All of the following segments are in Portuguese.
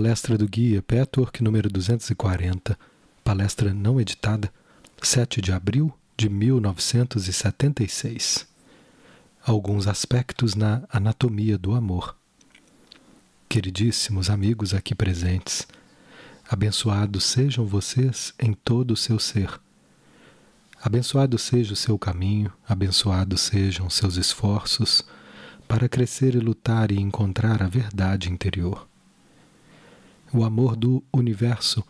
Palestra do Guia Petwork número 240, palestra não editada, 7 de abril de 1976. Alguns aspectos na anatomia do amor. Queridíssimos amigos aqui presentes, abençoados sejam vocês em todo o seu ser. Abençoado seja o seu caminho, abençoados sejam seus esforços para crescer e lutar e encontrar a verdade interior. O amor do universo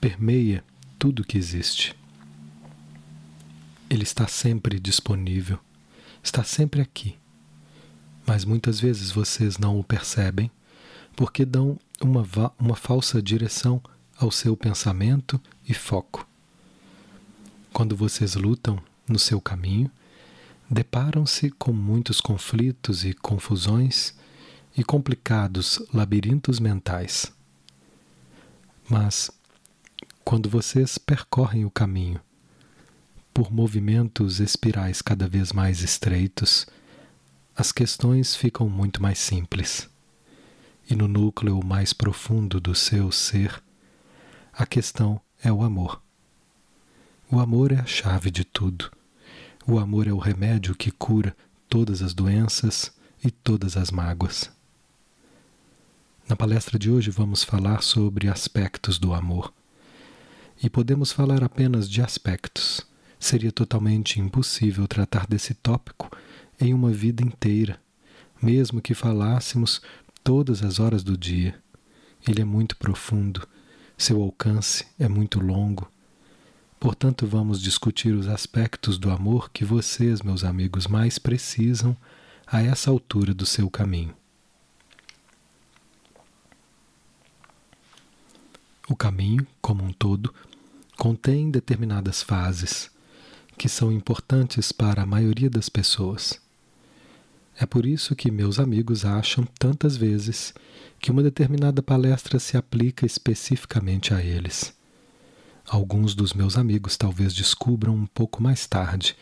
permeia tudo que existe. Ele está sempre disponível, está sempre aqui. Mas muitas vezes vocês não o percebem porque dão uma, uma falsa direção ao seu pensamento e foco. Quando vocês lutam no seu caminho, deparam-se com muitos conflitos e confusões e complicados labirintos mentais. Mas, quando vocês percorrem o caminho por movimentos espirais cada vez mais estreitos, as questões ficam muito mais simples. E no núcleo mais profundo do seu ser, a questão é o amor. O amor é a chave de tudo. O amor é o remédio que cura todas as doenças e todas as mágoas. Na palestra de hoje vamos falar sobre aspectos do amor. E podemos falar apenas de aspectos. Seria totalmente impossível tratar desse tópico em uma vida inteira, mesmo que falássemos todas as horas do dia. Ele é muito profundo, seu alcance é muito longo. Portanto, vamos discutir os aspectos do amor que vocês, meus amigos, mais precisam a essa altura do seu caminho. O caminho, como um todo, contém determinadas fases que são importantes para a maioria das pessoas. É por isso que meus amigos acham tantas vezes que uma determinada palestra se aplica especificamente a eles. Alguns dos meus amigos talvez descubram um pouco mais tarde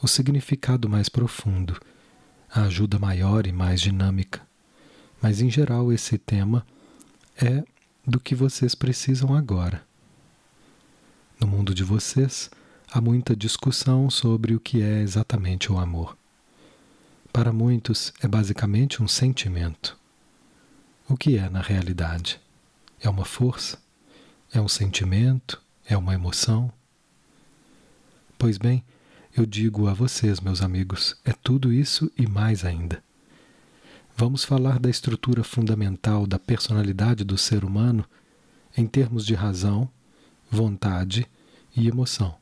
o significado mais profundo, a ajuda maior e mais dinâmica. Mas em geral esse tema é do que vocês precisam agora. No mundo de vocês, há muita discussão sobre o que é exatamente o amor. Para muitos, é basicamente um sentimento. O que é na realidade? É uma força? É um sentimento? É uma emoção? Pois bem, eu digo a vocês, meus amigos, é tudo isso e mais ainda. Vamos falar da estrutura fundamental da personalidade do ser humano em termos de razão, vontade e emoção,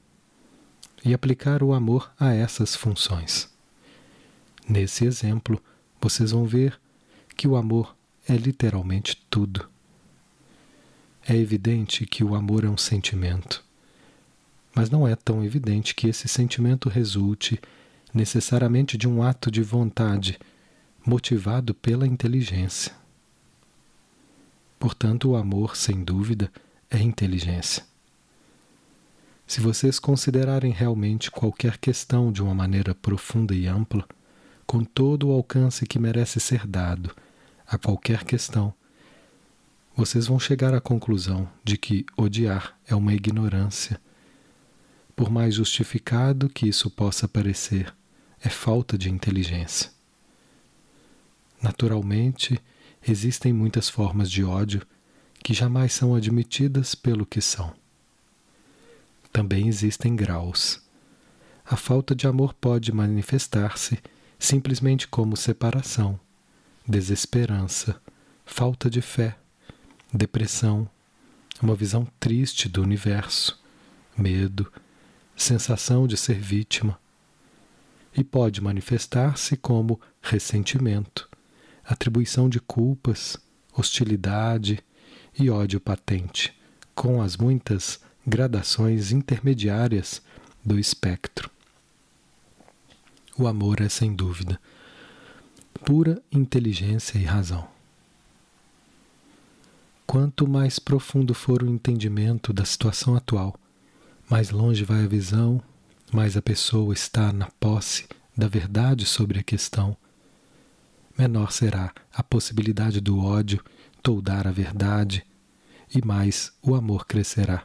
e aplicar o amor a essas funções. Nesse exemplo, vocês vão ver que o amor é literalmente tudo. É evidente que o amor é um sentimento, mas não é tão evidente que esse sentimento resulte necessariamente de um ato de vontade motivado pela inteligência. Portanto, o amor, sem dúvida, é inteligência. Se vocês considerarem realmente qualquer questão de uma maneira profunda e ampla, com todo o alcance que merece ser dado a qualquer questão, vocês vão chegar à conclusão de que odiar é uma ignorância. Por mais justificado que isso possa parecer, é falta de inteligência. Naturalmente, existem muitas formas de ódio que jamais são admitidas pelo que são. Também existem graus. A falta de amor pode manifestar-se simplesmente como separação, desesperança, falta de fé, depressão, uma visão triste do universo, medo, sensação de ser vítima. E pode manifestar-se como ressentimento, atribuição de culpas, hostilidade e ódio patente, com as muitas gradações intermediárias do espectro. O amor é, sem dúvida, pura inteligência e razão. Quanto mais profundo for o entendimento da situação atual, mais longe vai a visão, mais a pessoa está na posse da verdade sobre a questão menor será a possibilidade do ódio toldar a verdade e mais o amor crescerá.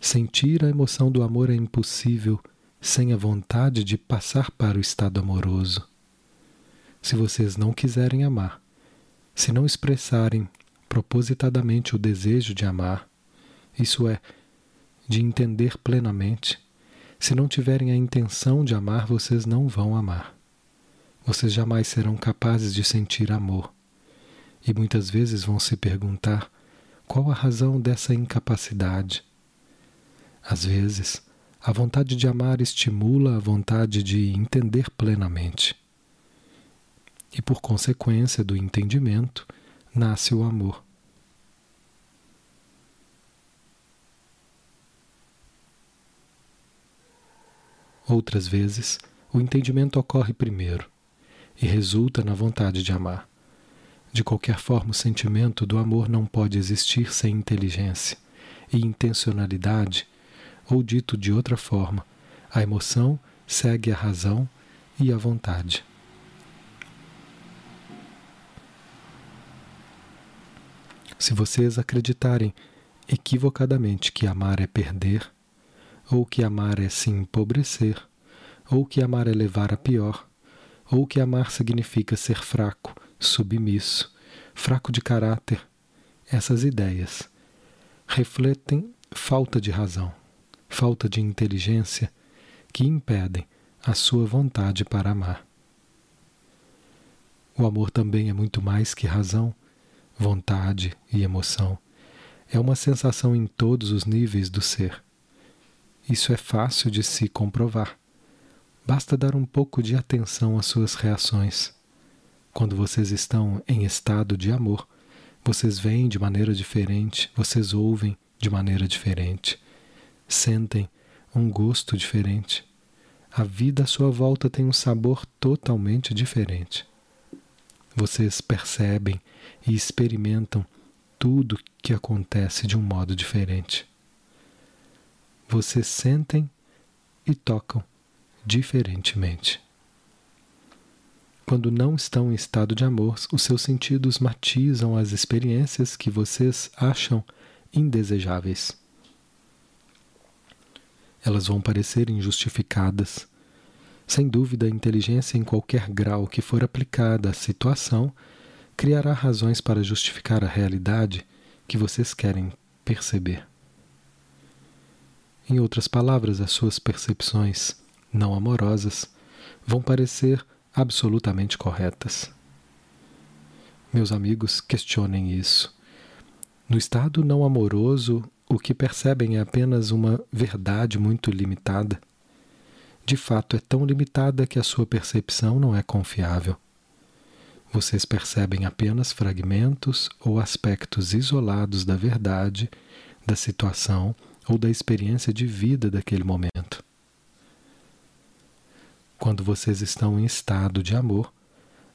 Sentir a emoção do amor é impossível sem a vontade de passar para o estado amoroso. Se vocês não quiserem amar, se não expressarem propositadamente o desejo de amar, isso é, de entender plenamente, se não tiverem a intenção de amar, vocês não vão amar. Vocês jamais serão capazes de sentir amor. E muitas vezes vão se perguntar qual a razão dessa incapacidade. Às vezes, a vontade de amar estimula a vontade de entender plenamente. E por consequência do entendimento, nasce o amor. Outras vezes, o entendimento ocorre primeiro e resulta na vontade de amar. De qualquer forma, o sentimento do amor não pode existir sem inteligência e intencionalidade, ou dito de outra forma, a emoção segue a razão e a vontade. Se vocês acreditarem equivocadamente que amar é perder, ou que amar é se empobrecer, ou que amar é levar a pior, ou que amar significa ser fraco, submisso, fraco de caráter. Essas ideias refletem falta de razão, falta de inteligência que impedem a sua vontade para amar. O amor também é muito mais que razão, vontade e emoção. É uma sensação em todos os níveis do ser. Isso é fácil de se comprovar. Basta dar um pouco de atenção às suas reações. Quando vocês estão em estado de amor, vocês veem de maneira diferente, vocês ouvem de maneira diferente, sentem um gosto diferente. A vida à sua volta tem um sabor totalmente diferente. Vocês percebem e experimentam tudo que acontece de um modo diferente vocês sentem e tocam diferentemente. Quando não estão em estado de amor, os seus sentidos matizam as experiências que vocês acham indesejáveis. Elas vão parecer injustificadas. Sem dúvida, a inteligência, em qualquer grau que for aplicada à situação, criará razões para justificar a realidade que vocês querem perceber. Em outras palavras, as suas percepções não amorosas vão parecer absolutamente corretas. Meus amigos, questionem isso. No estado não amoroso, o que percebem é apenas uma verdade muito limitada. De fato, é tão limitada que a sua percepção não é confiável. Vocês percebem apenas fragmentos ou aspectos isolados da verdade, da situação ou da experiência de vida daquele momento. Quando vocês estão em estado de amor,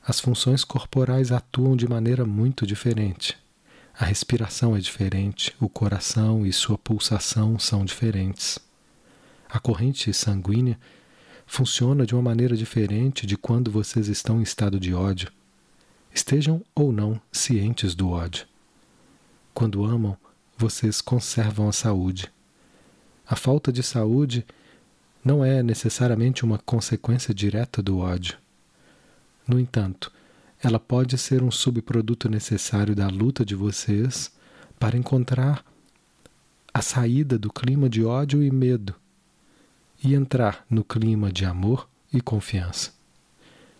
as funções corporais atuam de maneira muito diferente. A respiração é diferente, o coração e sua pulsação são diferentes. A corrente sanguínea funciona de uma maneira diferente de quando vocês estão em estado de ódio. Estejam ou não cientes do ódio. Quando amam, vocês conservam a saúde. A falta de saúde não é necessariamente uma consequência direta do ódio. No entanto, ela pode ser um subproduto necessário da luta de vocês para encontrar a saída do clima de ódio e medo e entrar no clima de amor e confiança.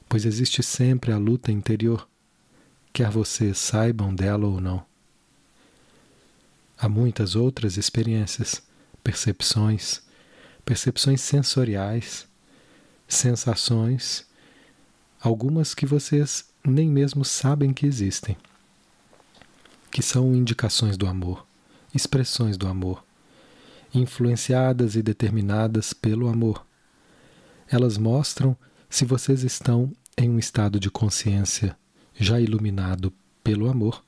Pois existe sempre a luta interior, quer vocês saibam dela ou não. Há muitas outras experiências percepções, percepções sensoriais, sensações, algumas que vocês nem mesmo sabem que existem, que são indicações do amor, expressões do amor, influenciadas e determinadas pelo amor. Elas mostram se vocês estão em um estado de consciência já iluminado pelo amor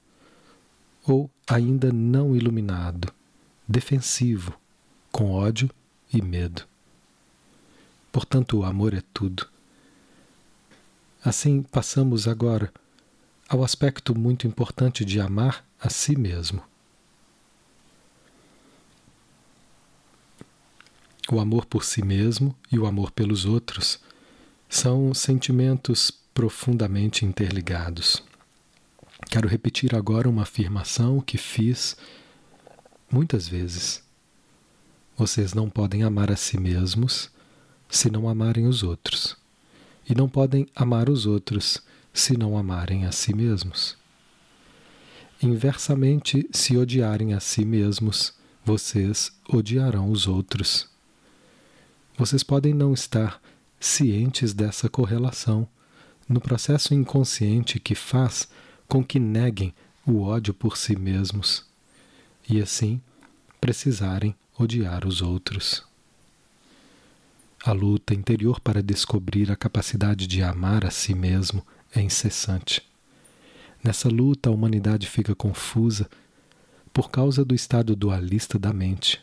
ou ainda não iluminado, defensivo, com ódio e medo. Portanto, o amor é tudo. Assim, passamos agora ao aspecto muito importante de amar a si mesmo. O amor por si mesmo e o amor pelos outros são sentimentos profundamente interligados. Quero repetir agora uma afirmação que fiz muitas vezes. Vocês não podem amar a si mesmos se não amarem os outros, e não podem amar os outros se não amarem a si mesmos. Inversamente, se odiarem a si mesmos, vocês odiarão os outros. Vocês podem não estar cientes dessa correlação no processo inconsciente que faz com que neguem o ódio por si mesmos e assim precisarem odiar os outros. A luta interior para descobrir a capacidade de amar a si mesmo é incessante. Nessa luta, a humanidade fica confusa por causa do estado dualista da mente.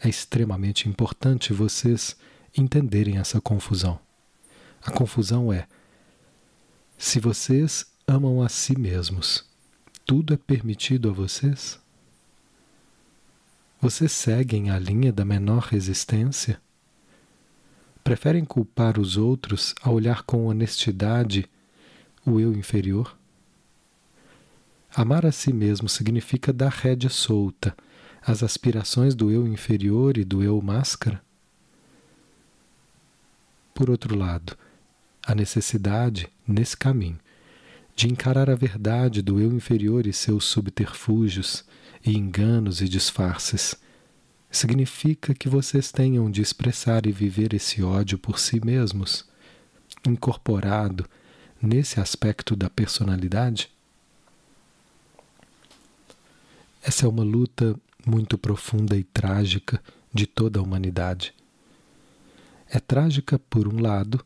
É extremamente importante vocês entenderem essa confusão. A confusão é: se vocês amam a si mesmos, tudo é permitido a vocês? Vocês seguem a linha da menor resistência? Preferem culpar os outros a olhar com honestidade o eu inferior? Amar a si mesmo significa dar rédea solta às aspirações do eu inferior e do eu máscara? Por outro lado, a necessidade, nesse caminho, de encarar a verdade do eu inferior e seus subterfúgios e enganos e disfarces significa que vocês tenham de expressar e viver esse ódio por si mesmos, incorporado nesse aspecto da personalidade? Essa é uma luta muito profunda e trágica de toda a humanidade. É trágica, por um lado,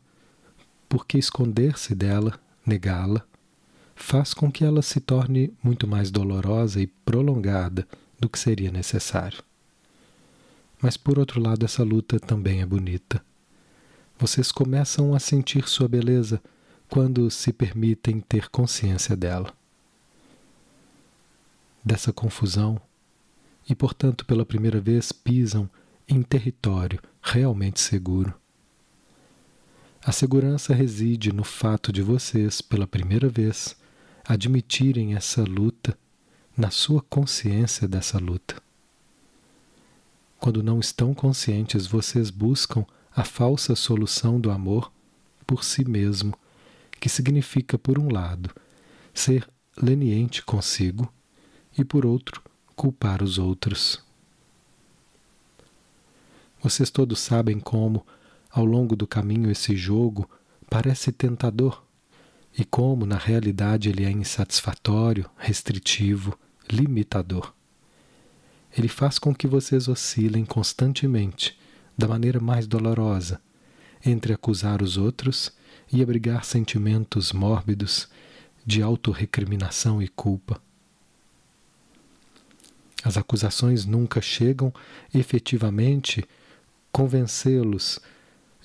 porque esconder-se dela, negá-la, faz com que ela se torne muito mais dolorosa e prolongada do que seria necessário. Mas por outro lado, essa luta também é bonita. Vocês começam a sentir sua beleza quando se permitem ter consciência dela. Dessa confusão, e portanto pela primeira vez pisam em território realmente seguro. A segurança reside no fato de vocês, pela primeira vez, admitirem essa luta na sua consciência dessa luta. Quando não estão conscientes, vocês buscam a falsa solução do amor por si mesmo, que significa, por um lado, ser leniente consigo e, por outro, culpar os outros. Vocês todos sabem como, ao longo do caminho, esse jogo parece tentador e como, na realidade, ele é insatisfatório, restritivo, limitador ele faz com que vocês oscilem constantemente, da maneira mais dolorosa, entre acusar os outros e abrigar sentimentos mórbidos de autorrecriminação e culpa. As acusações nunca chegam efetivamente convencê-los,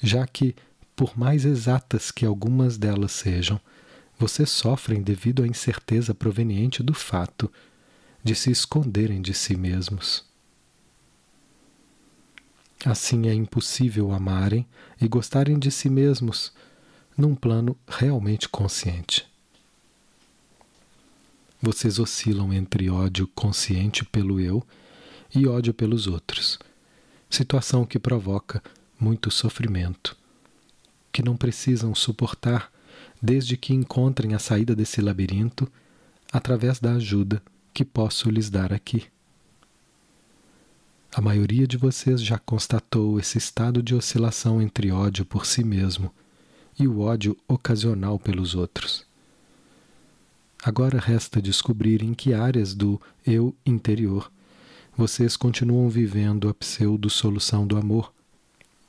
já que, por mais exatas que algumas delas sejam, vocês sofrem devido à incerteza proveniente do fato de se esconderem de si mesmos. Assim é impossível amarem e gostarem de si mesmos num plano realmente consciente. Vocês oscilam entre ódio consciente pelo eu e ódio pelos outros, situação que provoca muito sofrimento, que não precisam suportar desde que encontrem a saída desse labirinto através da ajuda que posso lhes dar aqui. A maioria de vocês já constatou esse estado de oscilação entre ódio por si mesmo e o ódio ocasional pelos outros. Agora resta descobrir em que áreas do eu interior vocês continuam vivendo a pseudo-solução do amor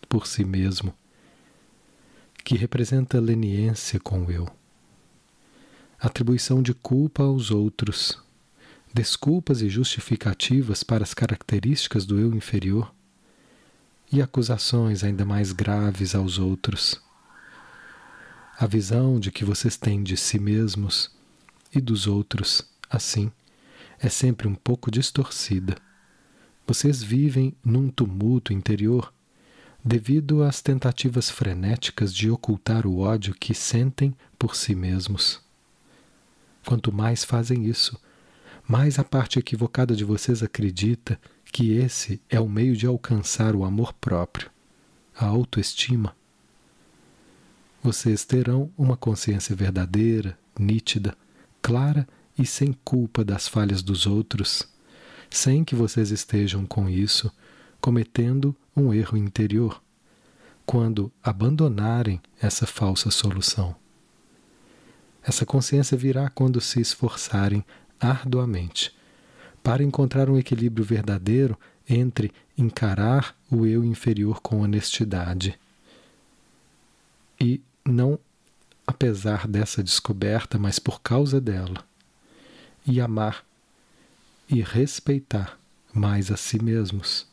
por si mesmo, que representa leniência com o eu, atribuição de culpa aos outros desculpas e justificativas para as características do eu inferior e acusações ainda mais graves aos outros. A visão de que vocês têm de si mesmos e dos outros, assim, é sempre um pouco distorcida. Vocês vivem num tumulto interior devido às tentativas frenéticas de ocultar o ódio que sentem por si mesmos. Quanto mais fazem isso, mais a parte equivocada de vocês acredita que esse é o meio de alcançar o amor próprio, a autoestima. Vocês terão uma consciência verdadeira, nítida, clara e sem culpa das falhas dos outros, sem que vocês estejam com isso cometendo um erro interior, quando abandonarem essa falsa solução. Essa consciência virá quando se esforçarem arduamente para encontrar um equilíbrio verdadeiro entre encarar o eu inferior com honestidade e não apesar dessa descoberta, mas por causa dela, e amar e respeitar mais a si mesmos.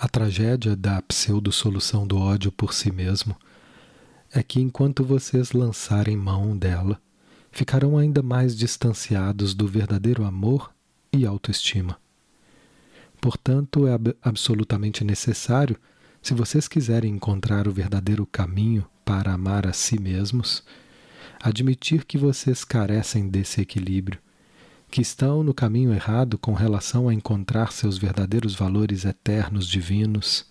A tragédia da pseudo-solução do ódio por si mesmo é que enquanto vocês lançarem mão dela, ficarão ainda mais distanciados do verdadeiro amor e autoestima. Portanto, é ab absolutamente necessário, se vocês quiserem encontrar o verdadeiro caminho para amar a si mesmos, admitir que vocês carecem desse equilíbrio que estão no caminho errado com relação a encontrar seus verdadeiros valores eternos divinos,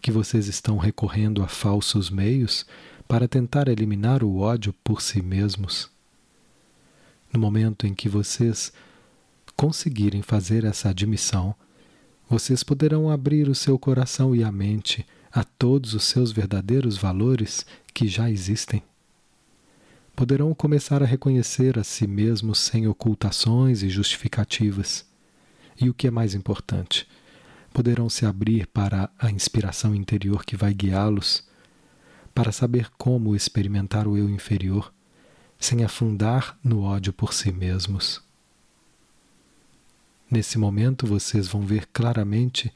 que vocês estão recorrendo a falsos meios para tentar eliminar o ódio por si mesmos. No momento em que vocês conseguirem fazer essa admissão, vocês poderão abrir o seu coração e a mente a todos os seus verdadeiros valores que já existem poderão começar a reconhecer a si mesmos sem ocultações e justificativas. E o que é mais importante, poderão se abrir para a inspiração interior que vai guiá-los, para saber como experimentar o eu inferior, sem afundar no ódio por si mesmos. Nesse momento vocês vão ver claramente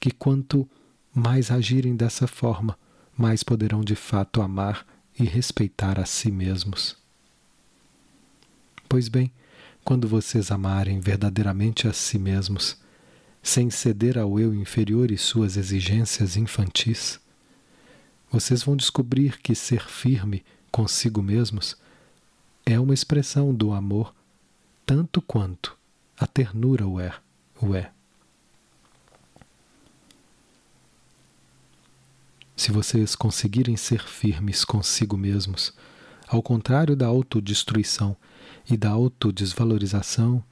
que quanto mais agirem dessa forma, mais poderão de fato amar e respeitar a si mesmos. Pois bem, quando vocês amarem verdadeiramente a si mesmos, sem ceder ao eu inferior e suas exigências infantis, vocês vão descobrir que ser firme consigo mesmos é uma expressão do amor tanto quanto a ternura o é. O é. Se vocês conseguirem ser firmes consigo mesmos, ao contrário da autodestruição e da autodesvalorização,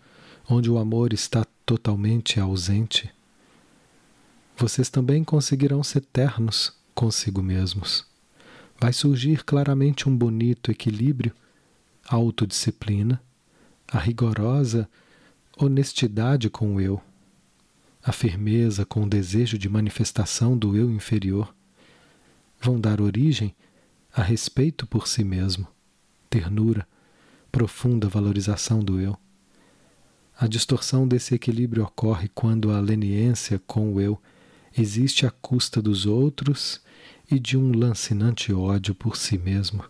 onde o amor está totalmente ausente, vocês também conseguirão ser ternos consigo mesmos. Vai surgir claramente um bonito equilíbrio, a autodisciplina, a rigorosa honestidade com o eu, a firmeza com o desejo de manifestação do eu inferior vão dar origem a respeito por si mesmo, ternura, profunda valorização do eu. A distorção desse equilíbrio ocorre quando a leniência com o eu existe à custa dos outros e de um lancinante ódio por si mesmo.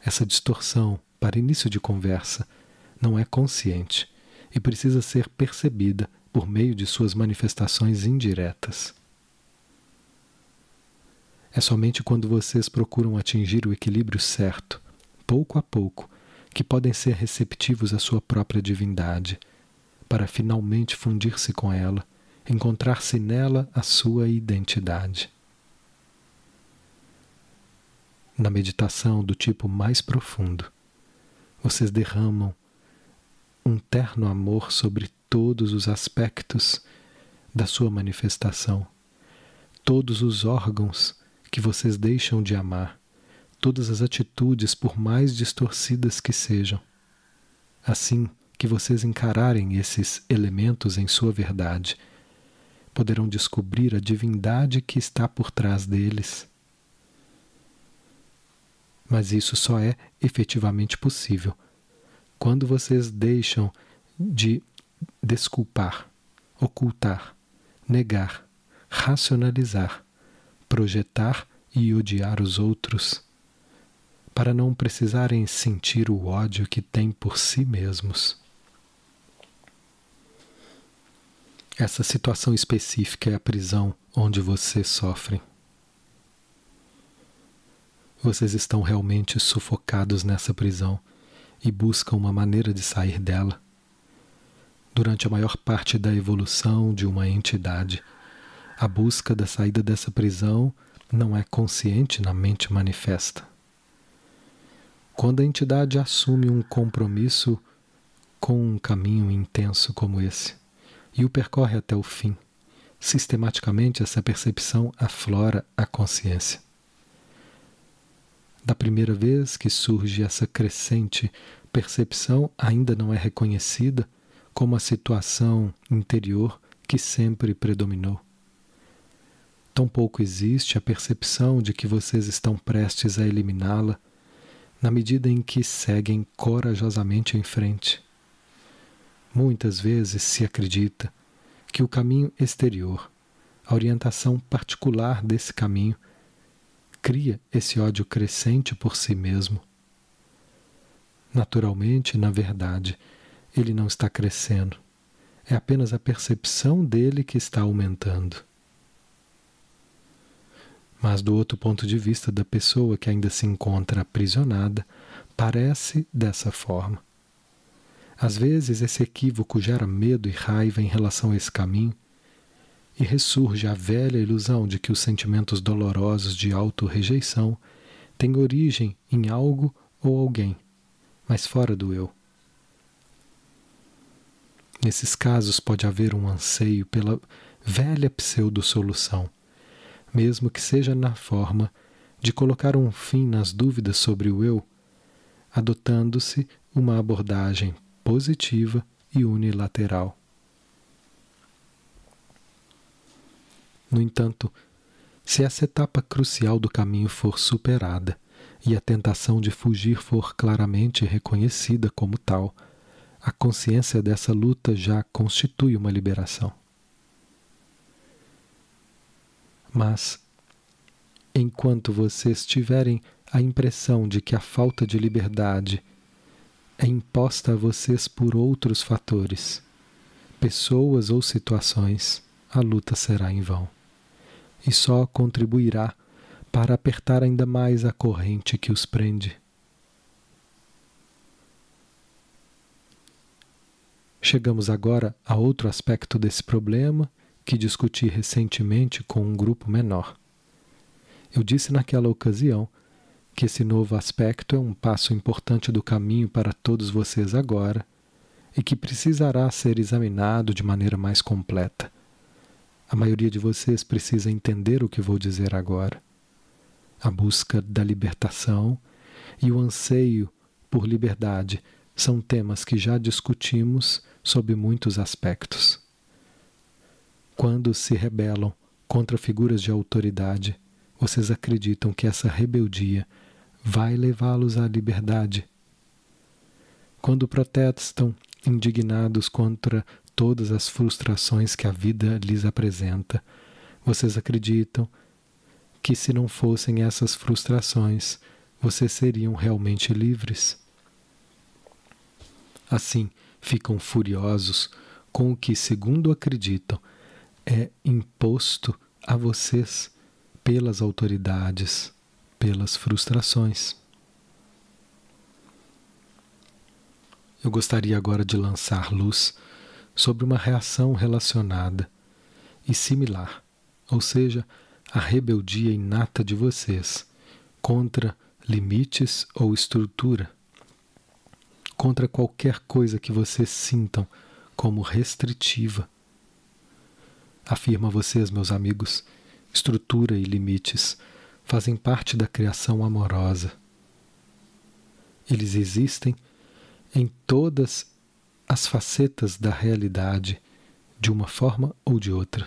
Essa distorção, para início de conversa, não é consciente e precisa ser percebida por meio de suas manifestações indiretas. É somente quando vocês procuram atingir o equilíbrio certo, pouco a pouco, que podem ser receptivos à sua própria divindade, para finalmente fundir-se com ela, encontrar-se nela a sua identidade. Na meditação do tipo mais profundo, vocês derramam um terno amor sobre todos os aspectos da sua manifestação, todos os órgãos que vocês deixam de amar, todas as atitudes, por mais distorcidas que sejam. Assim que vocês encararem esses elementos em sua verdade, poderão descobrir a divindade que está por trás deles. Mas isso só é efetivamente possível quando vocês deixam de desculpar, ocultar, negar, racionalizar, projetar e odiar os outros, para não precisarem sentir o ódio que têm por si mesmos. Essa situação específica é a prisão onde vocês sofrem. Vocês estão realmente sufocados nessa prisão e buscam uma maneira de sair dela. Durante a maior parte da evolução de uma entidade, a busca da saída dessa prisão não é consciente na mente manifesta. Quando a entidade assume um compromisso com um caminho intenso como esse, e o percorre até o fim. Sistematicamente, essa percepção aflora a consciência. Da primeira vez que surge essa crescente percepção, ainda não é reconhecida como a situação interior que sempre predominou. Tampouco existe a percepção de que vocês estão prestes a eliminá-la na medida em que seguem corajosamente em frente. Muitas vezes se acredita que o caminho exterior, a orientação particular desse caminho, cria esse ódio crescente por si mesmo. Naturalmente, na verdade, ele não está crescendo. É apenas a percepção dele que está aumentando. Mas, do outro ponto de vista da pessoa que ainda se encontra aprisionada, parece dessa forma. Às vezes, esse equívoco gera medo e raiva em relação a esse caminho, e ressurge a velha ilusão de que os sentimentos dolorosos de auto-rejeição têm origem em algo ou alguém, mas fora do eu. Nesses casos, pode haver um anseio pela velha pseudo-solução, mesmo que seja na forma de colocar um fim nas dúvidas sobre o eu, adotando-se uma abordagem positiva e unilateral. No entanto, se essa etapa crucial do caminho for superada e a tentação de fugir for claramente reconhecida como tal, a consciência dessa luta já constitui uma liberação. Mas, enquanto vocês tiverem a impressão de que a falta de liberdade é imposta a vocês por outros fatores, pessoas ou situações, a luta será em vão e só contribuirá para apertar ainda mais a corrente que os prende. Chegamos agora a outro aspecto desse problema que discuti recentemente com um grupo menor. Eu disse naquela ocasião que esse novo aspecto é um passo importante do caminho para todos vocês agora e que precisará ser examinado de maneira mais completa. A maioria de vocês precisa entender o que vou dizer agora. A busca da libertação e o anseio por liberdade são temas que já discutimos sob muitos aspectos. Quando se rebelam contra figuras de autoridade, vocês acreditam que essa rebeldia vai levá-los à liberdade. Quando protestam indignados contra todas as frustrações que a vida lhes apresenta, vocês acreditam que se não fossem essas frustrações, vocês seriam realmente livres? Assim, ficam furiosos com o que, segundo acreditam, é imposto a vocês pelas autoridades pelas frustrações. Eu gostaria agora de lançar luz sobre uma reação relacionada e similar, ou seja, a rebeldia inata de vocês contra limites ou estrutura, contra qualquer coisa que vocês sintam como restritiva. Afirma vocês, meus amigos, estrutura e limites fazem parte da criação amorosa. Eles existem em todas as facetas da realidade, de uma forma ou de outra.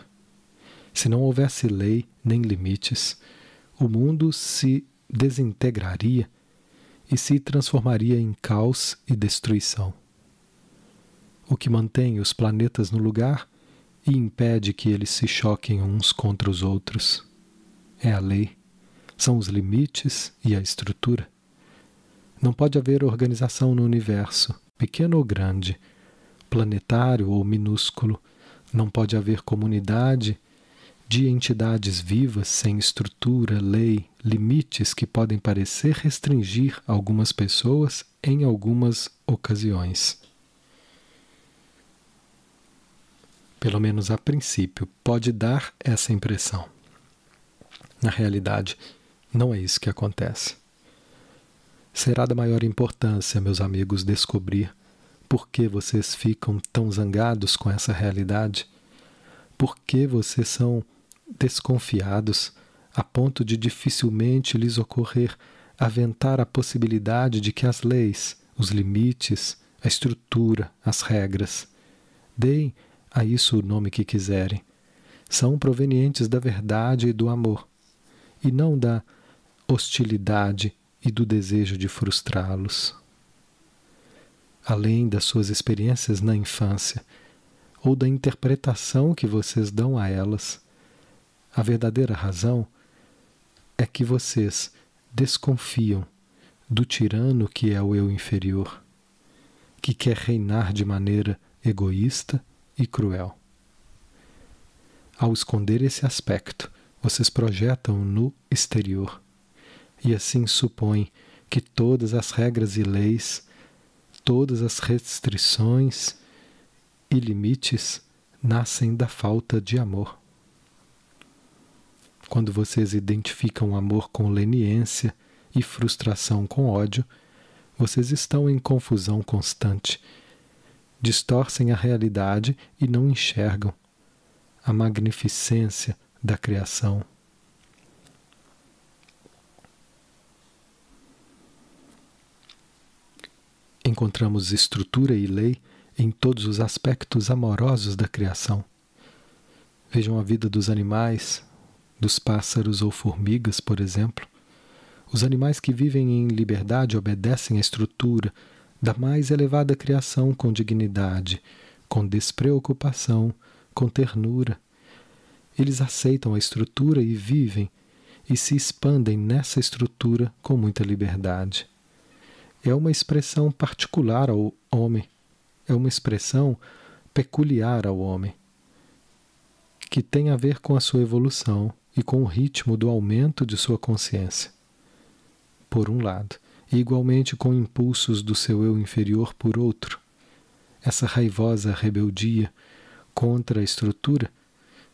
Se não houvesse lei nem limites, o mundo se desintegraria e se transformaria em caos e destruição. o que mantém os planetas no lugar e impede que eles se choquem uns contra os outros. É a lei, são os limites e a estrutura. Não pode haver organização no universo, pequeno ou grande, planetário ou minúsculo. Não pode haver comunidade de entidades vivas sem estrutura, lei, limites que podem parecer restringir algumas pessoas em algumas ocasiões. Pelo menos a princípio, pode dar essa impressão. Na realidade, não é isso que acontece. Será da maior importância, meus amigos, descobrir por que vocês ficam tão zangados com essa realidade, por que vocês são desconfiados a ponto de dificilmente lhes ocorrer aventar a possibilidade de que as leis, os limites, a estrutura, as regras, deem a isso o nome que quiserem, são provenientes da verdade e do amor, e não da hostilidade e do desejo de frustrá-los. Além das suas experiências na infância, ou da interpretação que vocês dão a elas, a verdadeira razão é que vocês desconfiam do tirano que é o eu inferior, que quer reinar de maneira egoísta e cruel. Ao esconder esse aspecto, vocês projetam no exterior e assim supõem que todas as regras e leis, todas as restrições e limites nascem da falta de amor. Quando vocês identificam amor com leniência e frustração com ódio, vocês estão em confusão constante distorcem a realidade e não enxergam a magnificência da criação. Encontramos estrutura e lei em todos os aspectos amorosos da criação. Vejam a vida dos animais, dos pássaros ou formigas, por exemplo. Os animais que vivem em liberdade obedecem à estrutura, da mais elevada criação com dignidade, com despreocupação, com ternura. Eles aceitam a estrutura e vivem e se expandem nessa estrutura com muita liberdade. É uma expressão particular ao homem, é uma expressão peculiar ao homem, que tem a ver com a sua evolução e com o ritmo do aumento de sua consciência. Por um lado e igualmente com impulsos do seu eu inferior por outro. Essa raivosa rebeldia contra a estrutura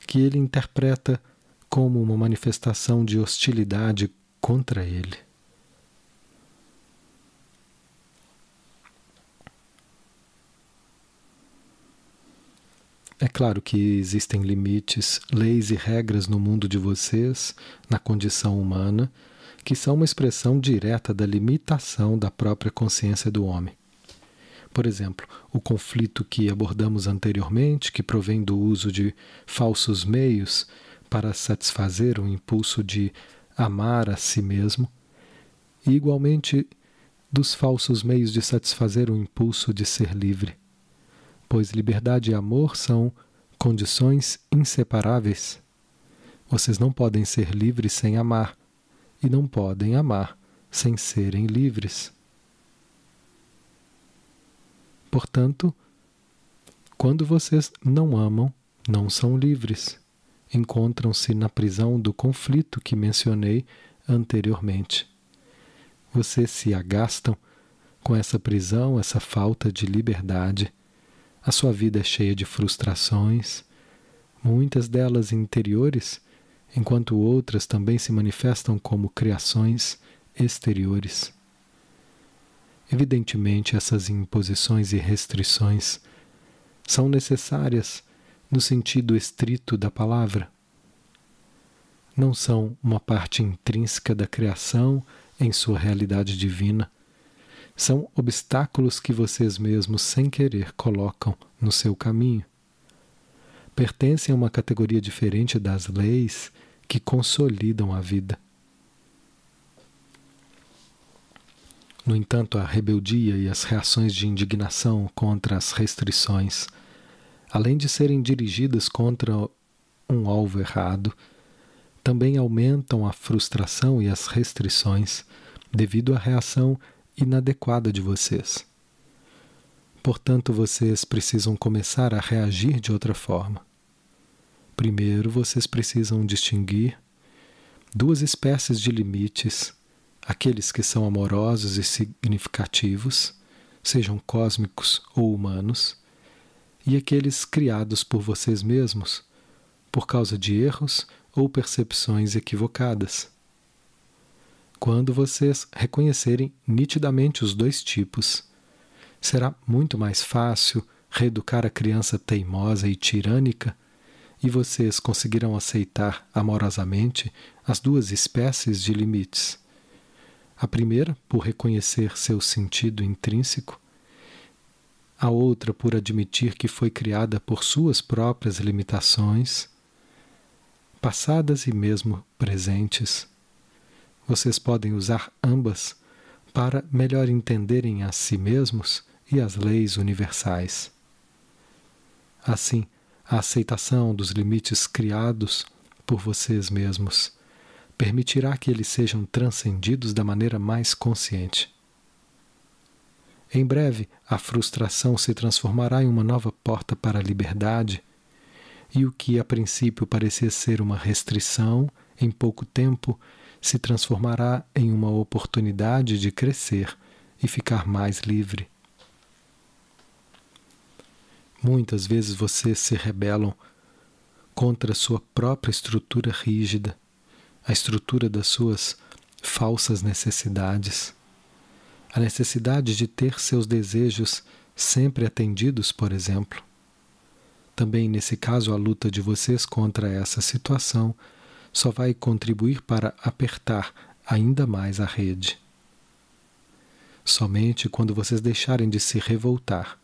que ele interpreta como uma manifestação de hostilidade contra ele. É claro que existem limites, leis e regras no mundo de vocês, na condição humana, que são uma expressão direta da limitação da própria consciência do homem. Por exemplo, o conflito que abordamos anteriormente, que provém do uso de falsos meios para satisfazer o impulso de amar a si mesmo, e igualmente dos falsos meios de satisfazer o impulso de ser livre, pois liberdade e amor são condições inseparáveis. Vocês não podem ser livres sem amar e não podem amar sem serem livres. Portanto, quando vocês não amam, não são livres. Encontram-se na prisão do conflito que mencionei anteriormente. Vocês se agastam com essa prisão, essa falta de liberdade. A sua vida é cheia de frustrações, muitas delas interiores enquanto outras também se manifestam como criações exteriores. Evidentemente, essas imposições e restrições são necessárias no sentido estrito da palavra. Não são uma parte intrínseca da criação em sua realidade divina. São obstáculos que vocês mesmos, sem querer, colocam no seu caminho pertencem a uma categoria diferente das leis que consolidam a vida. No entanto, a rebeldia e as reações de indignação contra as restrições, além de serem dirigidas contra um alvo errado, também aumentam a frustração e as restrições devido à reação inadequada de vocês. Portanto, vocês precisam começar a reagir de outra forma. Primeiro, vocês precisam distinguir duas espécies de limites, aqueles que são amorosos e significativos, sejam cósmicos ou humanos, e aqueles criados por vocês mesmos, por causa de erros ou percepções equivocadas. Quando vocês reconhecerem nitidamente os dois tipos, será muito mais fácil reeducar a criança teimosa e tirânica e vocês conseguirão aceitar amorosamente as duas espécies de limites. A primeira, por reconhecer seu sentido intrínseco, a outra, por admitir que foi criada por suas próprias limitações passadas e mesmo presentes. Vocês podem usar ambas para melhor entenderem a si mesmos e as leis universais. Assim, a aceitação dos limites criados por vocês mesmos permitirá que eles sejam transcendidos da maneira mais consciente. Em breve, a frustração se transformará em uma nova porta para a liberdade e o que a princípio parecia ser uma restrição, em pouco tempo se transformará em uma oportunidade de crescer e ficar mais livre. Muitas vezes vocês se rebelam contra sua própria estrutura rígida, a estrutura das suas falsas necessidades, a necessidade de ter seus desejos sempre atendidos, por exemplo. Também nesse caso, a luta de vocês contra essa situação só vai contribuir para apertar ainda mais a rede. Somente quando vocês deixarem de se revoltar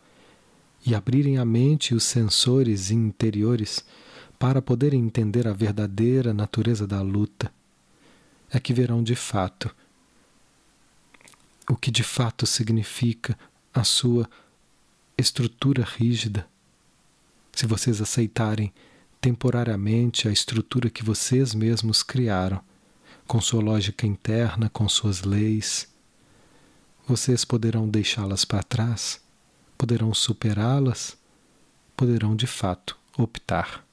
e abrirem a mente e os sensores interiores para poderem entender a verdadeira natureza da luta, é que verão de fato o que de fato significa a sua estrutura rígida. Se vocês aceitarem temporariamente a estrutura que vocês mesmos criaram, com sua lógica interna, com suas leis, vocês poderão deixá-las para trás, poderão superá-las, poderão de fato optar.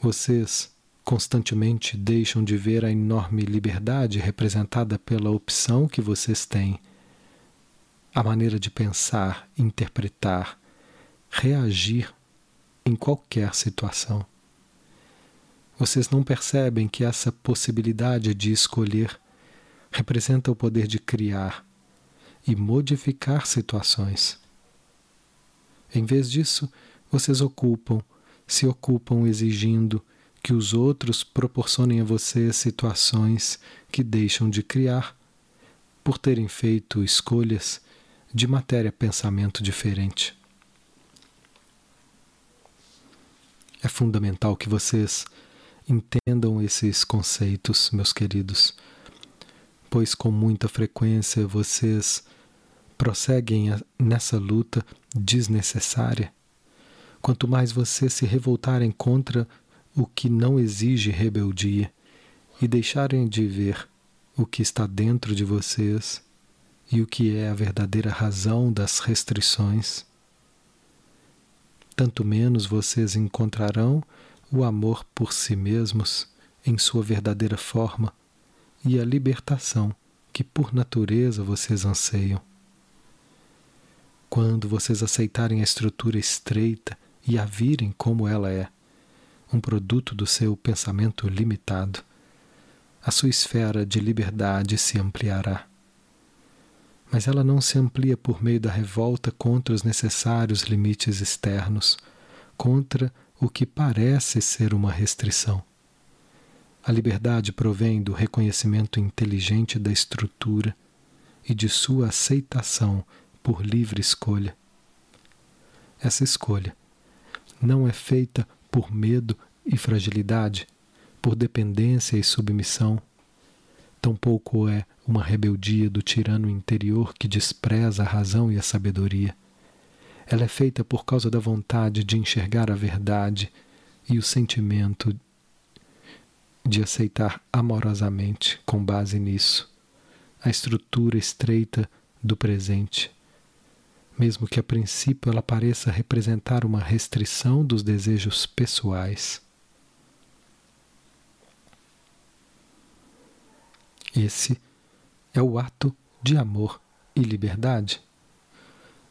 Vocês constantemente deixam de ver a enorme liberdade representada pela opção que vocês têm, a maneira de pensar, interpretar, reagir em qualquer situação. Vocês não percebem que essa possibilidade de escolher representa o poder de criar e modificar situações. Em vez disso, vocês ocupam, se ocupam exigindo que os outros proporcionem a vocês situações que deixam de criar por terem feito escolhas de matéria-pensamento diferente. É fundamental que vocês entendam esses conceitos, meus queridos, pois com muita frequência vocês prosseguem nessa luta desnecessária. Quanto mais vocês se revoltarem contra o que não exige rebeldia e deixarem de ver o que está dentro de vocês e o que é a verdadeira razão das restrições, tanto menos vocês encontrarão o amor por si mesmos em sua verdadeira forma e a libertação que por natureza vocês anseiam. Quando vocês aceitarem a estrutura estreita e a virem como ela é, um produto do seu pensamento limitado, a sua esfera de liberdade se ampliará mas ela não se amplia por meio da revolta contra os necessários limites externos, contra o que parece ser uma restrição. A liberdade provém do reconhecimento inteligente da estrutura e de sua aceitação por livre escolha. Essa escolha não é feita por medo e fragilidade, por dependência e submissão, tampouco é uma rebeldia do tirano interior que despreza a razão e a sabedoria. Ela é feita por causa da vontade de enxergar a verdade e o sentimento de aceitar amorosamente, com base nisso, a estrutura estreita do presente, mesmo que a princípio ela pareça representar uma restrição dos desejos pessoais. Esse é o ato de amor e liberdade.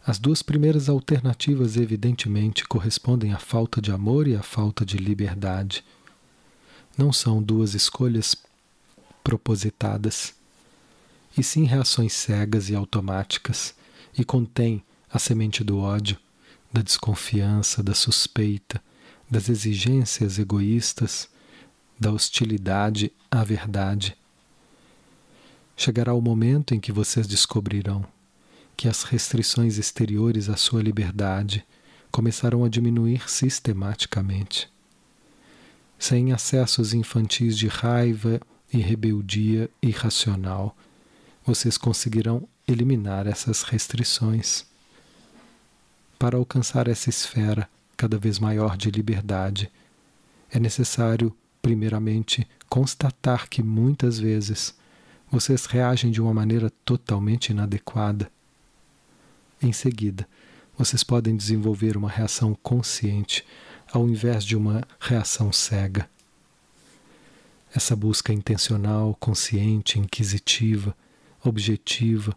As duas primeiras alternativas, evidentemente, correspondem à falta de amor e à falta de liberdade. Não são duas escolhas propositadas, e sim reações cegas e automáticas, e contêm a semente do ódio, da desconfiança, da suspeita, das exigências egoístas, da hostilidade à verdade Chegará o momento em que vocês descobrirão que as restrições exteriores à sua liberdade começarão a diminuir sistematicamente. Sem acessos infantis de raiva e rebeldia irracional, vocês conseguirão eliminar essas restrições. Para alcançar essa esfera cada vez maior de liberdade, é necessário, primeiramente, constatar que muitas vezes vocês reagem de uma maneira totalmente inadequada. Em seguida, vocês podem desenvolver uma reação consciente ao invés de uma reação cega. Essa busca intencional, consciente, inquisitiva, objetiva,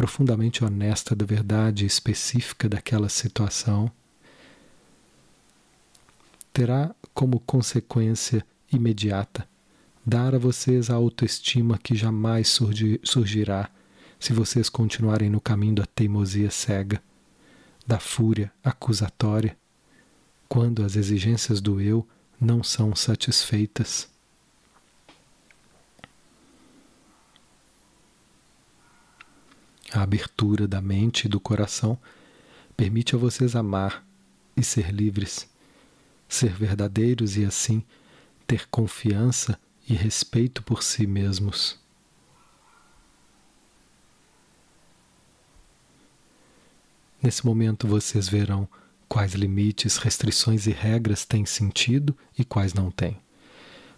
profundamente honesta da verdade específica daquela situação terá como consequência imediata dar a vocês a autoestima que jamais surgirá se vocês continuarem no caminho da teimosia cega, da fúria acusatória, quando as exigências do eu não são satisfeitas. A abertura da mente e do coração permite a vocês amar e ser livres, ser verdadeiros e assim ter confiança e respeito por si mesmos. Nesse momento vocês verão quais limites, restrições e regras têm sentido e quais não têm.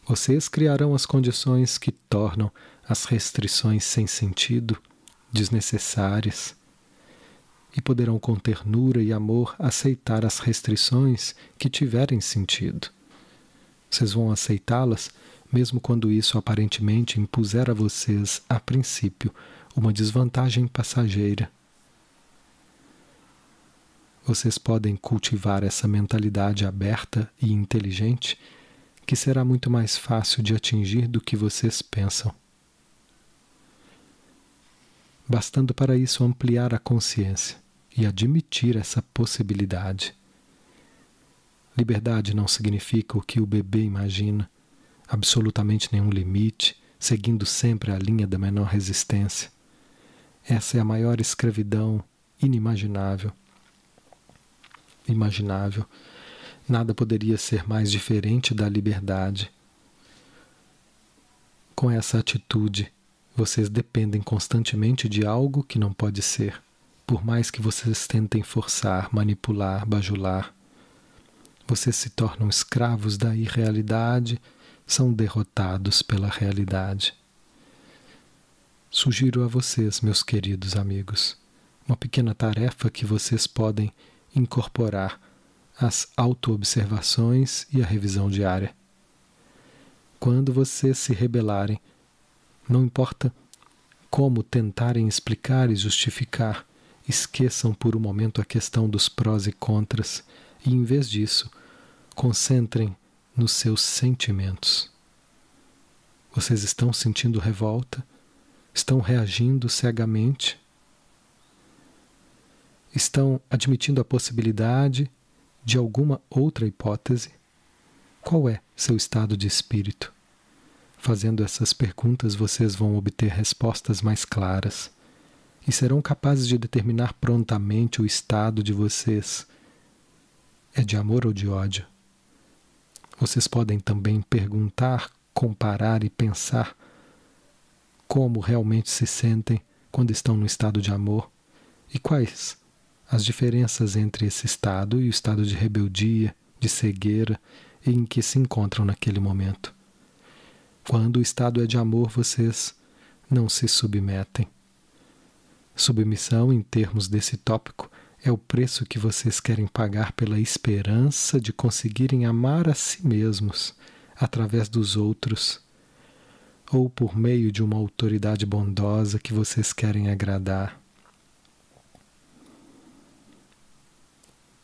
Vocês criarão as condições que tornam as restrições sem sentido, desnecessárias, e poderão com ternura e amor aceitar as restrições que tiverem sentido. Vocês vão aceitá-las mesmo quando isso aparentemente impuser a vocês, a princípio, uma desvantagem passageira. Vocês podem cultivar essa mentalidade aberta e inteligente, que será muito mais fácil de atingir do que vocês pensam. Bastando para isso ampliar a consciência e admitir essa possibilidade. Liberdade não significa o que o bebê imagina absolutamente nenhum limite, seguindo sempre a linha da menor resistência. Essa é a maior escravidão inimaginável. Imaginável. Nada poderia ser mais diferente da liberdade. Com essa atitude, vocês dependem constantemente de algo que não pode ser, por mais que vocês tentem forçar, manipular, bajular. Vocês se tornam escravos da irrealidade são derrotados pela realidade. Sugiro a vocês, meus queridos amigos, uma pequena tarefa que vocês podem incorporar às autoobservações e à revisão diária. Quando vocês se rebelarem, não importa como tentarem explicar e justificar, esqueçam por um momento a questão dos prós e contras e, em vez disso, concentrem nos seus sentimentos. Vocês estão sentindo revolta? Estão reagindo cegamente? Estão admitindo a possibilidade de alguma outra hipótese? Qual é seu estado de espírito? Fazendo essas perguntas, vocês vão obter respostas mais claras e serão capazes de determinar prontamente o estado de vocês. É de amor ou de ódio? Vocês podem também perguntar, comparar e pensar como realmente se sentem quando estão no estado de amor e quais as diferenças entre esse estado e o estado de rebeldia, de cegueira em que se encontram naquele momento. Quando o estado é de amor, vocês não se submetem. Submissão, em termos desse tópico, é o preço que vocês querem pagar pela esperança de conseguirem amar a si mesmos através dos outros, ou por meio de uma autoridade bondosa que vocês querem agradar,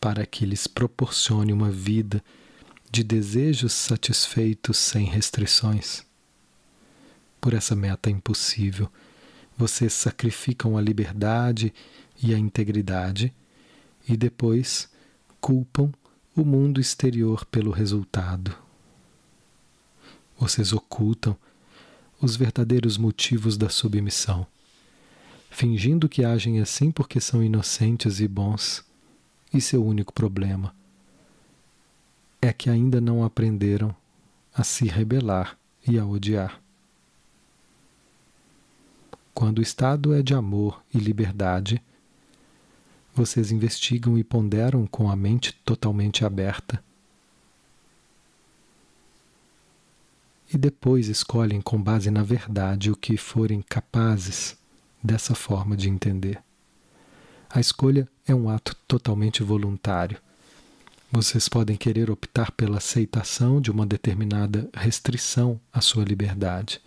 para que lhes proporcione uma vida de desejos satisfeitos sem restrições. Por essa meta impossível, vocês sacrificam a liberdade e a integridade e depois culpam o mundo exterior pelo resultado. Vocês ocultam os verdadeiros motivos da submissão, fingindo que agem assim porque são inocentes e bons. E seu único problema é que ainda não aprenderam a se rebelar e a odiar. Quando o estado é de amor e liberdade, vocês investigam e ponderam com a mente totalmente aberta. E depois escolhem com base na verdade o que forem capazes dessa forma de entender. A escolha é um ato totalmente voluntário. Vocês podem querer optar pela aceitação de uma determinada restrição à sua liberdade.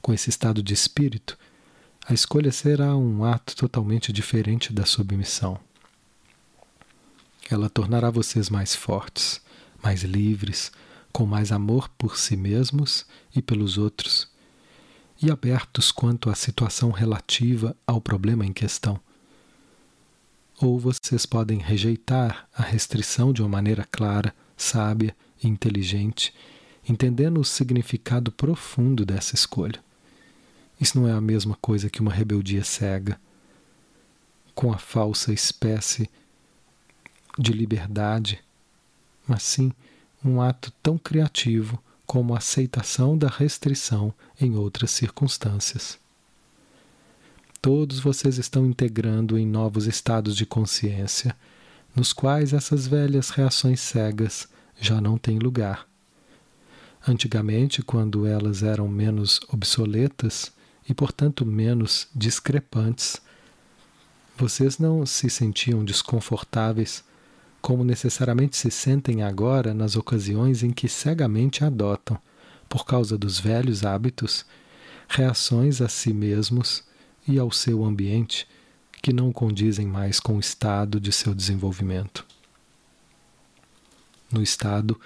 Com esse estado de espírito, a escolha será um ato totalmente diferente da submissão. Ela tornará vocês mais fortes, mais livres, com mais amor por si mesmos e pelos outros, e abertos quanto à situação relativa ao problema em questão. Ou vocês podem rejeitar a restrição de uma maneira clara, sábia e inteligente, entendendo o significado profundo dessa escolha. Isso não é a mesma coisa que uma rebeldia cega, com a falsa espécie de liberdade, mas sim um ato tão criativo como a aceitação da restrição em outras circunstâncias. Todos vocês estão integrando em novos estados de consciência, nos quais essas velhas reações cegas já não têm lugar. Antigamente, quando elas eram menos obsoletas, e, portanto, menos discrepantes. Vocês não se sentiam desconfortáveis como necessariamente se sentem agora nas ocasiões em que cegamente adotam, por causa dos velhos hábitos, reações a si mesmos e ao seu ambiente que não condizem mais com o estado de seu desenvolvimento. No estado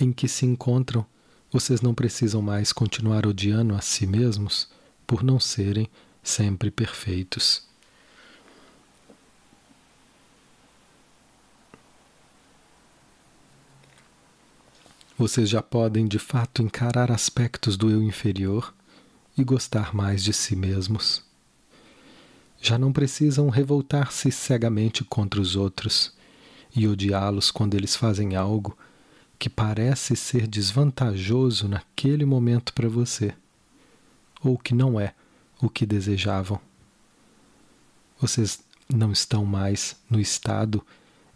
em que se encontram, vocês não precisam mais continuar odiando a si mesmos por não serem sempre perfeitos. Vocês já podem de fato encarar aspectos do eu inferior e gostar mais de si mesmos. Já não precisam revoltar-se cegamente contra os outros e odiá-los quando eles fazem algo que parece ser desvantajoso naquele momento para você ou que não é o que desejavam. Vocês não estão mais no estado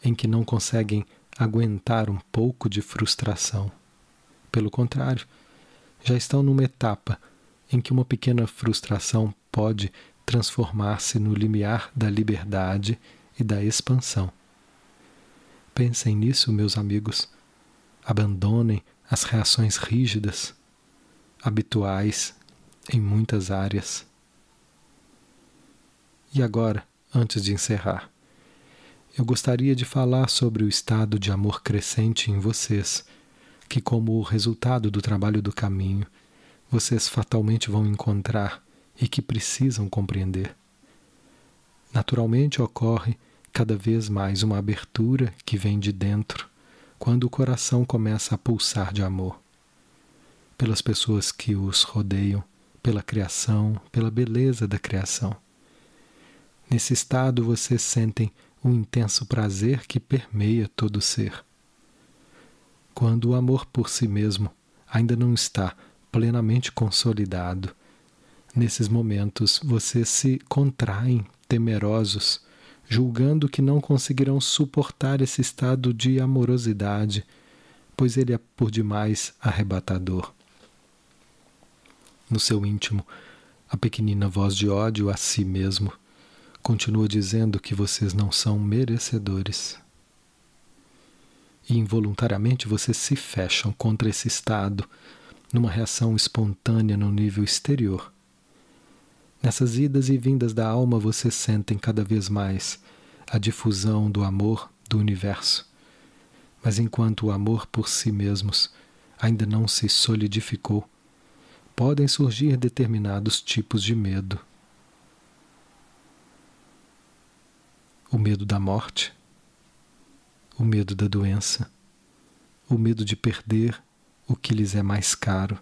em que não conseguem aguentar um pouco de frustração. Pelo contrário, já estão numa etapa em que uma pequena frustração pode transformar-se no limiar da liberdade e da expansão. Pensem nisso, meus amigos. Abandonem as reações rígidas, habituais em muitas áreas. E agora, antes de encerrar, eu gostaria de falar sobre o estado de amor crescente em vocês, que, como resultado do trabalho do caminho, vocês fatalmente vão encontrar e que precisam compreender. Naturalmente ocorre cada vez mais uma abertura que vem de dentro, quando o coração começa a pulsar de amor pelas pessoas que os rodeiam pela criação, pela beleza da criação. Nesse estado vocês sentem um intenso prazer que permeia todo o ser. Quando o amor por si mesmo ainda não está plenamente consolidado, Nesses momentos, vocês se contraem, temerosos, julgando que não conseguirão suportar esse estado de amorosidade, pois ele é por demais arrebatador. No seu íntimo, a pequenina voz de ódio a si mesmo continua dizendo que vocês não são merecedores. E involuntariamente vocês se fecham contra esse estado, numa reação espontânea no nível exterior. Nessas idas e vindas da alma vocês sentem cada vez mais a difusão do amor do universo. Mas enquanto o amor por si mesmos ainda não se solidificou, podem surgir determinados tipos de medo. O medo da morte, o medo da doença, o medo de perder o que lhes é mais caro.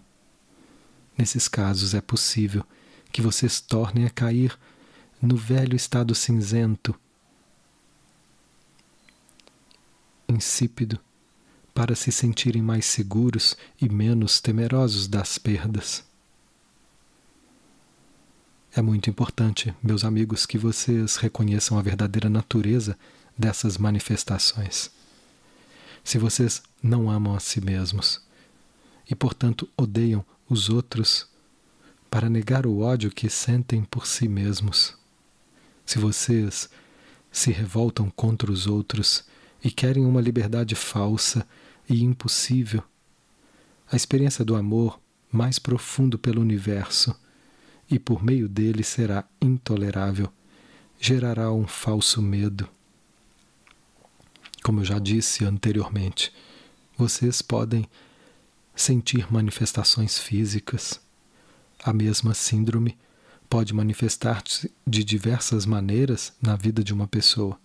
Nesses casos é possível que vocês tornem a cair no velho estado cinzento, insípido, para se sentirem mais seguros e menos temerosos das perdas. É muito importante, meus amigos, que vocês reconheçam a verdadeira natureza dessas manifestações. Se vocês não amam a si mesmos e, portanto, odeiam os outros para negar o ódio que sentem por si mesmos, se vocês se revoltam contra os outros e querem uma liberdade falsa e impossível, a experiência do amor mais profundo pelo universo e por meio dele será intolerável, gerará um falso medo. Como eu já disse anteriormente, vocês podem sentir manifestações físicas. A mesma síndrome pode manifestar-se de diversas maneiras na vida de uma pessoa.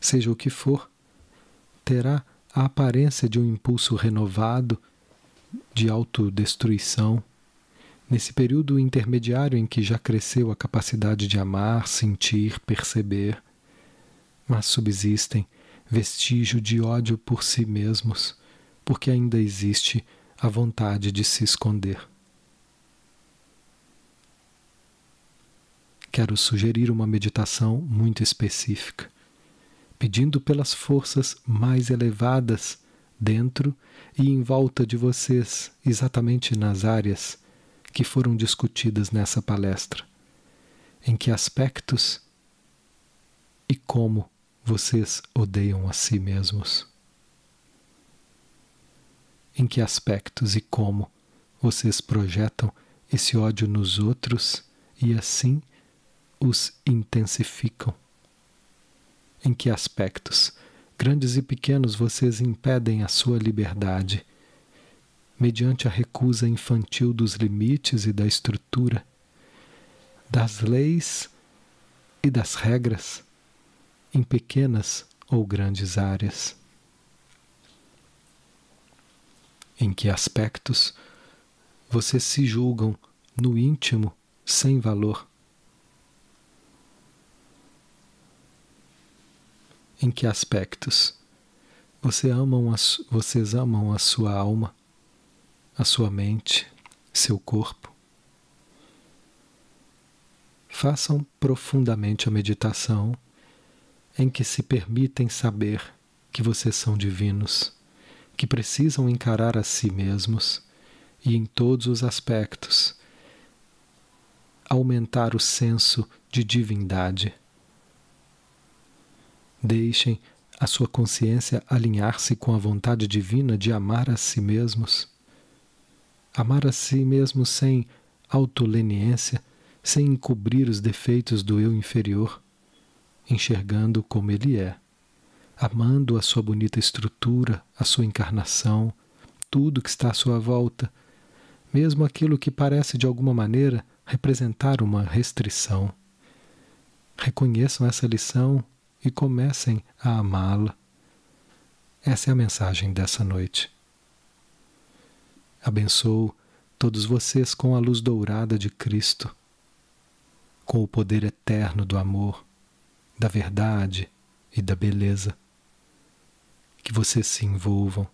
Seja o que for, terá a aparência de um impulso renovado de autodestruição nesse período intermediário em que já cresceu a capacidade de amar, sentir, perceber, mas subsistem vestígio de ódio por si mesmos, porque ainda existe a vontade de se esconder. Quero sugerir uma meditação muito específica, pedindo pelas forças mais elevadas dentro e em volta de vocês, exatamente nas áreas que foram discutidas nessa palestra. Em que aspectos e como vocês odeiam a si mesmos? Em que aspectos e como vocês projetam esse ódio nos outros e assim os intensificam? Em que aspectos, grandes e pequenos, vocês impedem a sua liberdade? mediante a recusa infantil dos limites e da estrutura, das leis e das regras, em pequenas ou grandes áreas. Em que aspectos vocês se julgam no íntimo sem valor? Em que aspectos você amam a, vocês amam a sua alma? a sua mente, seu corpo. Façam profundamente a meditação em que se permitem saber que vocês são divinos, que precisam encarar a si mesmos e em todos os aspectos aumentar o senso de divindade. Deixem a sua consciência alinhar-se com a vontade divina de amar a si mesmos amar a si mesmo sem autoleniência, sem encobrir os defeitos do eu inferior, enxergando como ele é, amando a sua bonita estrutura, a sua encarnação, tudo que está à sua volta, mesmo aquilo que parece de alguma maneira representar uma restrição. Reconheçam essa lição e comecem a amá-la. Essa é a mensagem dessa noite. Abençoo todos vocês com a luz dourada de Cristo, com o poder eterno do amor, da verdade e da beleza. Que vocês se envolvam,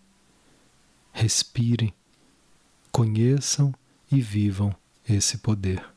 respirem, conheçam e vivam esse poder.